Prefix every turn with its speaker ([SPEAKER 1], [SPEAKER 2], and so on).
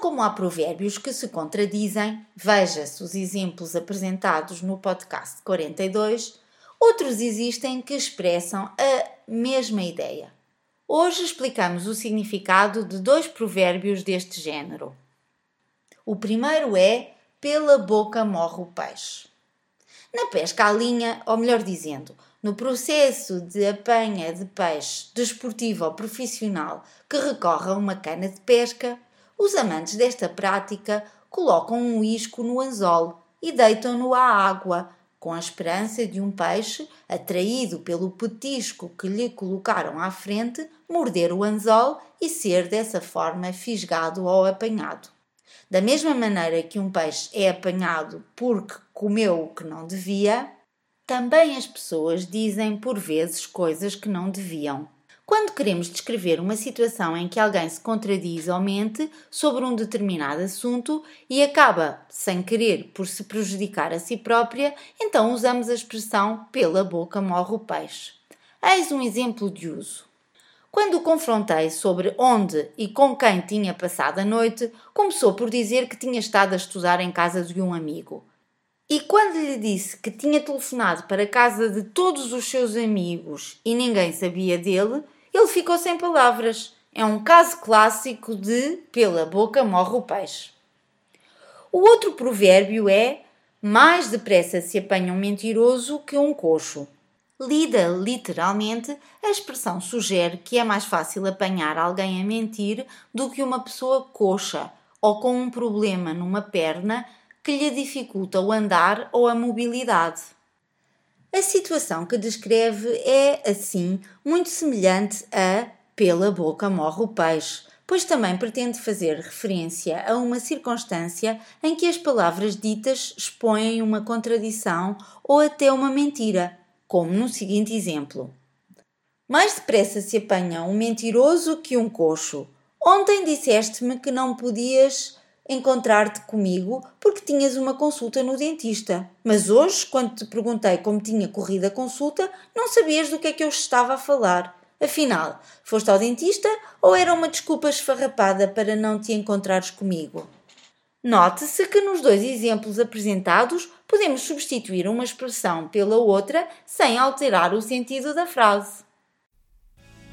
[SPEAKER 1] Como há provérbios que se contradizem, veja-se os exemplos apresentados no podcast 42, outros existem que expressam a mesma ideia. Hoje explicamos o significado de dois provérbios deste género. O primeiro é: pela boca morre o peixe. Na pesca à linha, ou melhor dizendo, no processo de apanha de peixe desportivo ou profissional que recorre a uma cana de pesca, os amantes desta prática colocam um isco no anzol e deitam-no à água, com a esperança de um peixe, atraído pelo petisco que lhe colocaram à frente, morder o anzol e ser dessa forma fisgado ou apanhado. Da mesma maneira que um peixe é apanhado porque comeu o que não devia, também as pessoas dizem por vezes coisas que não deviam. Quando queremos descrever uma situação em que alguém se contradiz ou mente sobre um determinado assunto e acaba, sem querer, por se prejudicar a si própria, então usamos a expressão pela boca morre o peixe. Eis um exemplo de uso. Quando o confrontei sobre onde e com quem tinha passado a noite, começou por dizer que tinha estado a estudar em casa de um amigo. E quando lhe disse que tinha telefonado para a casa de todos os seus amigos e ninguém sabia dele, ele ficou sem palavras. É um caso clássico de pela boca morre o peixe. O outro provérbio é mais depressa se apanha um mentiroso que um coxo. Lida literalmente, a expressão sugere que é mais fácil apanhar alguém a mentir do que uma pessoa coxa ou com um problema numa perna que lhe dificulta o andar ou a mobilidade. A situação que descreve é, assim, muito semelhante a pela boca morre o peixe, pois também pretende fazer referência a uma circunstância em que as palavras ditas expõem uma contradição ou até uma mentira, como no seguinte exemplo: Mais depressa se apanha um mentiroso que um coxo. Ontem disseste-me que não podias encontrar-te comigo porque tinhas uma consulta no dentista. Mas hoje, quando te perguntei como tinha corrido a consulta, não sabias do que é que eu estava a falar. Afinal, foste ao dentista ou era uma desculpa esfarrapada para não te encontrares comigo? Note-se que nos dois exemplos apresentados podemos substituir uma expressão pela outra sem alterar o sentido da frase.